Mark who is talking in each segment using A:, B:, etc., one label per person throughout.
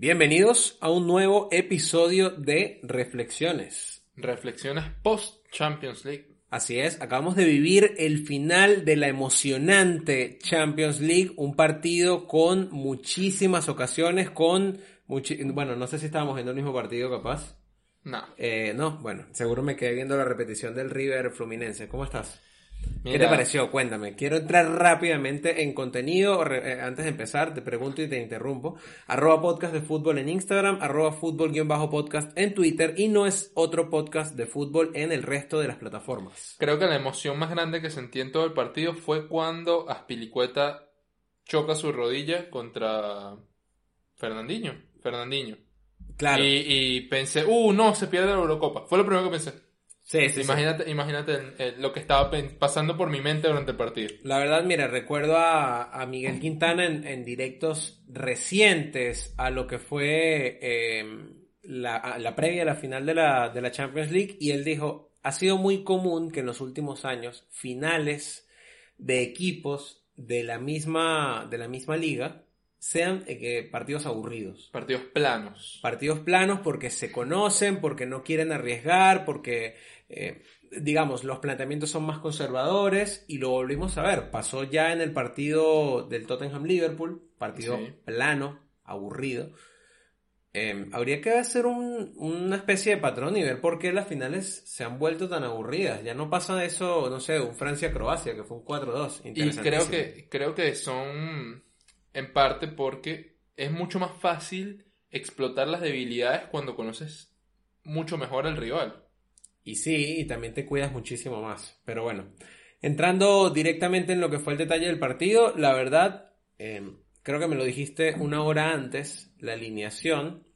A: Bienvenidos a un nuevo episodio de Reflexiones.
B: Reflexiones post Champions League.
A: Así es, acabamos de vivir el final de la emocionante Champions League, un partido con muchísimas ocasiones, con... bueno, no sé si estábamos viendo el mismo partido capaz.
B: No.
A: Eh, no, bueno, seguro me quedé viendo la repetición del River Fluminense. ¿Cómo estás? ¿Qué te pareció? Cuéntame. Quiero entrar rápidamente en contenido. Eh, antes de empezar, te pregunto y te interrumpo. Arroba podcast de fútbol en Instagram, arroba fútbol-podcast en Twitter y no es otro podcast de fútbol en el resto de las plataformas.
B: Creo que la emoción más grande que sentí en todo el partido fue cuando Aspilicueta choca su rodilla contra Fernandinho. Fernandinho.
A: Claro.
B: Y, y pensé, uh, no, se pierde la Eurocopa. Fue lo primero que pensé.
A: Sí, sí,
B: imagínate, imagínate lo que estaba pasando por mi mente durante el partido.
A: La verdad, mira, recuerdo a, Miguel Quintana en, directos recientes a lo que fue em, la, la, previa a la final de la, de la Champions League y él dijo, ha sido muy común que en los últimos años finales de equipos de la misma, de la misma liga sean eh, partidos aburridos.
B: Partidos planos.
A: Partidos planos porque se conocen, porque no quieren arriesgar, porque eh, digamos, los planteamientos son más conservadores y lo volvimos a ver. Pasó ya en el partido del Tottenham-Liverpool, partido plano, aburrido. Em, habría que hacer una especie de patrón y ver por qué las finales se han vuelto tan aburridas. Ya no pasa eso, no sé, un Francia-Croacia, que fue un 4-2.
B: Y creo que, creo que son en parte porque es mucho más fácil explotar las debilidades cuando conoces mucho mejor al rival.
A: Y sí, y también te cuidas muchísimo más. Pero bueno, entrando directamente en lo que fue el detalle del partido, la verdad, em, creo que me lo dijiste una hora antes, la alineación.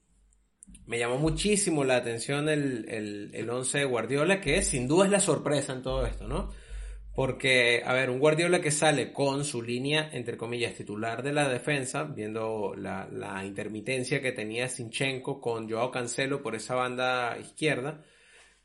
A: Me llamó muchísimo la atención el, el, el once de Guardiola, que sin duda es la sorpresa en todo esto, ¿no? Porque, a ver, un Guardiola que sale con su línea, entre comillas, titular de la defensa, viendo la, la intermitencia que tenía Sinchenko con Joao Cancelo por esa banda izquierda,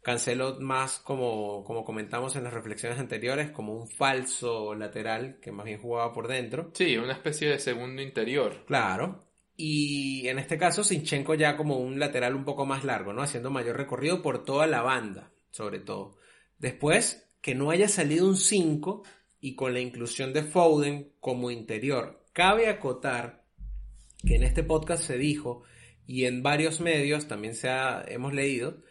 A: Cancelo más como, como comentamos en las reflexiones anteriores, como un falso lateral que más bien jugaba por dentro.
B: Sí, una especie de segundo interior.
A: Claro. Y en este caso Sinchenko ya como un lateral un poco más largo, ¿no? Haciendo mayor recorrido por toda la banda, sobre todo. Después, que no haya salido un 5 y con la inclusión de Foden como interior. Cabe acotar que en este podcast se dijo y en varios medios también se ha, hemos leído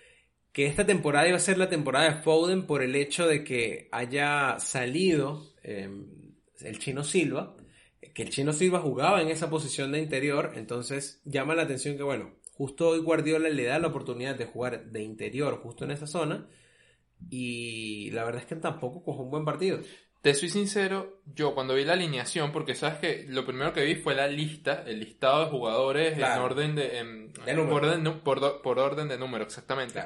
A: que esta temporada iba a ser la temporada de Foden por el hecho de que haya salido em, el chino Silva, que el chino Silva jugaba en esa posición de interior, entonces llama la atención que bueno, justo hoy Guardiola le da la oportunidad de jugar de interior justo en esa zona y la verdad es que tampoco cogió un buen partido.
B: Te soy sincero, yo cuando vi la alineación, porque sabes que lo primero que vi fue la lista, el listado de jugadores en orden de... por, orden, por, orden de número, exactamente.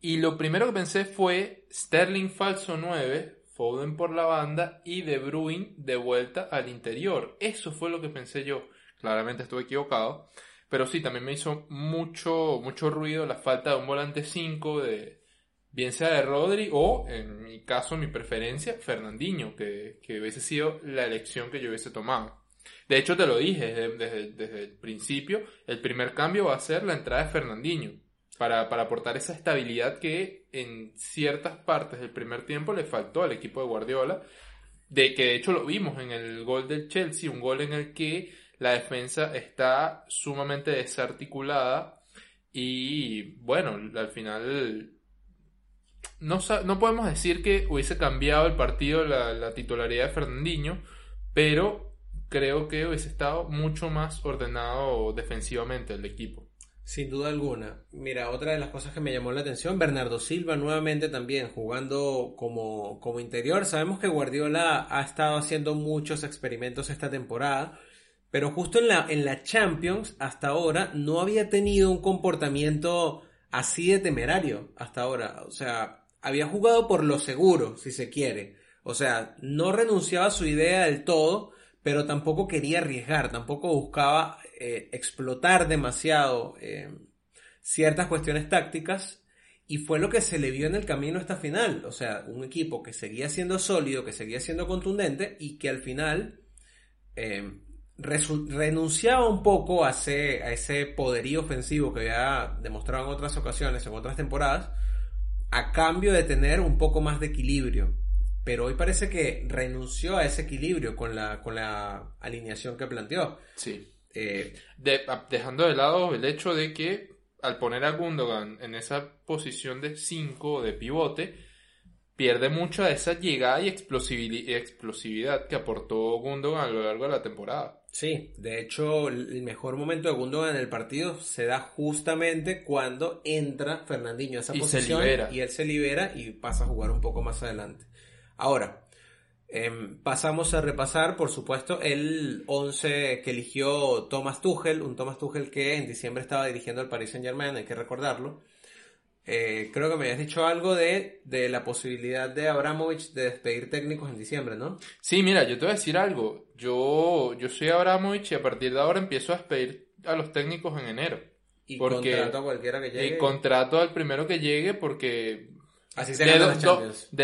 B: Y lo primero que pensé fue Sterling falso 9, Foden por la banda y De Bruyne de vuelta al interior. Eso fue lo que pensé yo. Claramente estuve equivocado. Pero sí, también me hizo mucho, mucho ruido la falta de un volante 5 de, bien sea de Rodri o, en mi caso, mi preferencia, Fernandinho, que, que hubiese sido la elección que yo hubiese tomado. De hecho, te lo dije desde, desde el principio, el primer cambio va a ser la entrada de Fernandinho para, aportar esa estabilidad que en ciertas partes del primer tiempo le faltó al equipo de Guardiola, de que de hecho lo vimos en el gol del Chelsea, un gol en el que la defensa está sumamente desarticulada y bueno, al final no, no podemos decir que hubiese cambiado el partido la, la titularidad de Fernandinho, pero creo que hubiese estado mucho más ordenado defensivamente el equipo.
A: Sin duda alguna. Mira, otra de las cosas que me llamó la atención, Bernardo Silva nuevamente también jugando como, como interior. Sabemos que Guardiola ha estado haciendo muchos experimentos esta temporada, pero justo en la, en la Champions hasta ahora no había tenido un comportamiento así de temerario hasta ahora. O sea, había jugado por lo seguro, si se quiere. O sea, no renunciaba a su idea del todo, pero tampoco quería arriesgar, tampoco buscaba eh, explotar demasiado eh, ciertas cuestiones tácticas y fue lo que se le vio en el camino esta final. O sea, un equipo que seguía siendo sólido, que seguía siendo contundente y que al final, eh, renunciaba un poco a ese, a ese poderío ofensivo que había demostrado en otras ocasiones, en otras temporadas, a cambio de tener un poco más de equilibrio. Pero hoy parece que renunció a ese equilibrio con la, con la alineación que planteó.
B: Sí. Eh, dejando de lado el hecho de que al poner a Gundogan en esa posición de 5 de pivote, pierde mucho de esa llegada y explosividad que aportó Gundogan a lo largo de la temporada.
A: Sí, de hecho, el mejor momento de Gundogan en el partido se da justamente cuando entra Fernandinho a esa posición y él se libera y pasa a jugar un poco más adelante. Ahora, em, pasamos a repasar, por supuesto, el 11 que eligió Thomas Tuchel, un Thomas Tuchel que en diciembre estaba dirigiendo al Paris Saint Germain, hay que recordarlo. Eh, creo que me habías dicho algo de, de, la posibilidad de Abramovich de despedir técnicos en diciembre, ¿no?
B: Sí, mira, yo te voy a decir algo. Yo, yo soy Abramovich y a partir de ahora empiezo a despedir a los técnicos en enero.
A: Y contrato a cualquiera que llegue.
B: Y contrato al primero que llegue porque...
A: Así se de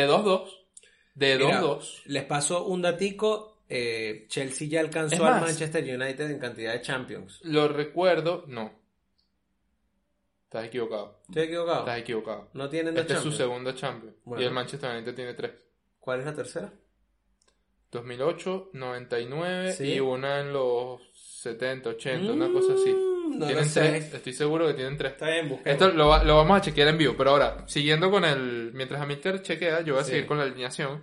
A: 2-2.
B: De 2-2. De 2-2.
A: Les paso un datico. Eh, Chelsea ya alcanzó al Manchester United en cantidad de Champions.
B: Lo recuerdo, no. Estás equivocado.
A: ¿Estoy equivocado?
B: Estás equivocado.
A: No tienen
B: dos Este es su segunda Champions. Y el Manchester United tiene tres.
A: ¿Cuál es la tercera?
B: 2008, 99 y una en los 70, 80, una cosa así. Mm, tienen tres, estoy seguro que tienen tres.
A: Está bien,
B: Esto lo, vamos a chequear en vivo, pero ahora, siguiendo con el. Mientras Amilcar chequea, yo voy a seguir con la alineación.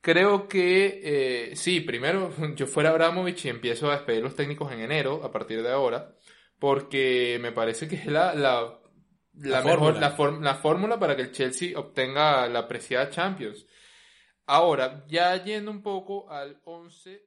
B: Creo que eh, sí, primero yo fuera Abramovich y empiezo a despedir los técnicos en enero, a partir de ahora porque me parece que es la, la, la, mejor, fórmula. la, fórmula para que el Chelsea obtenga la apreciada Champions. Ahora, ya yendo un poco al 11.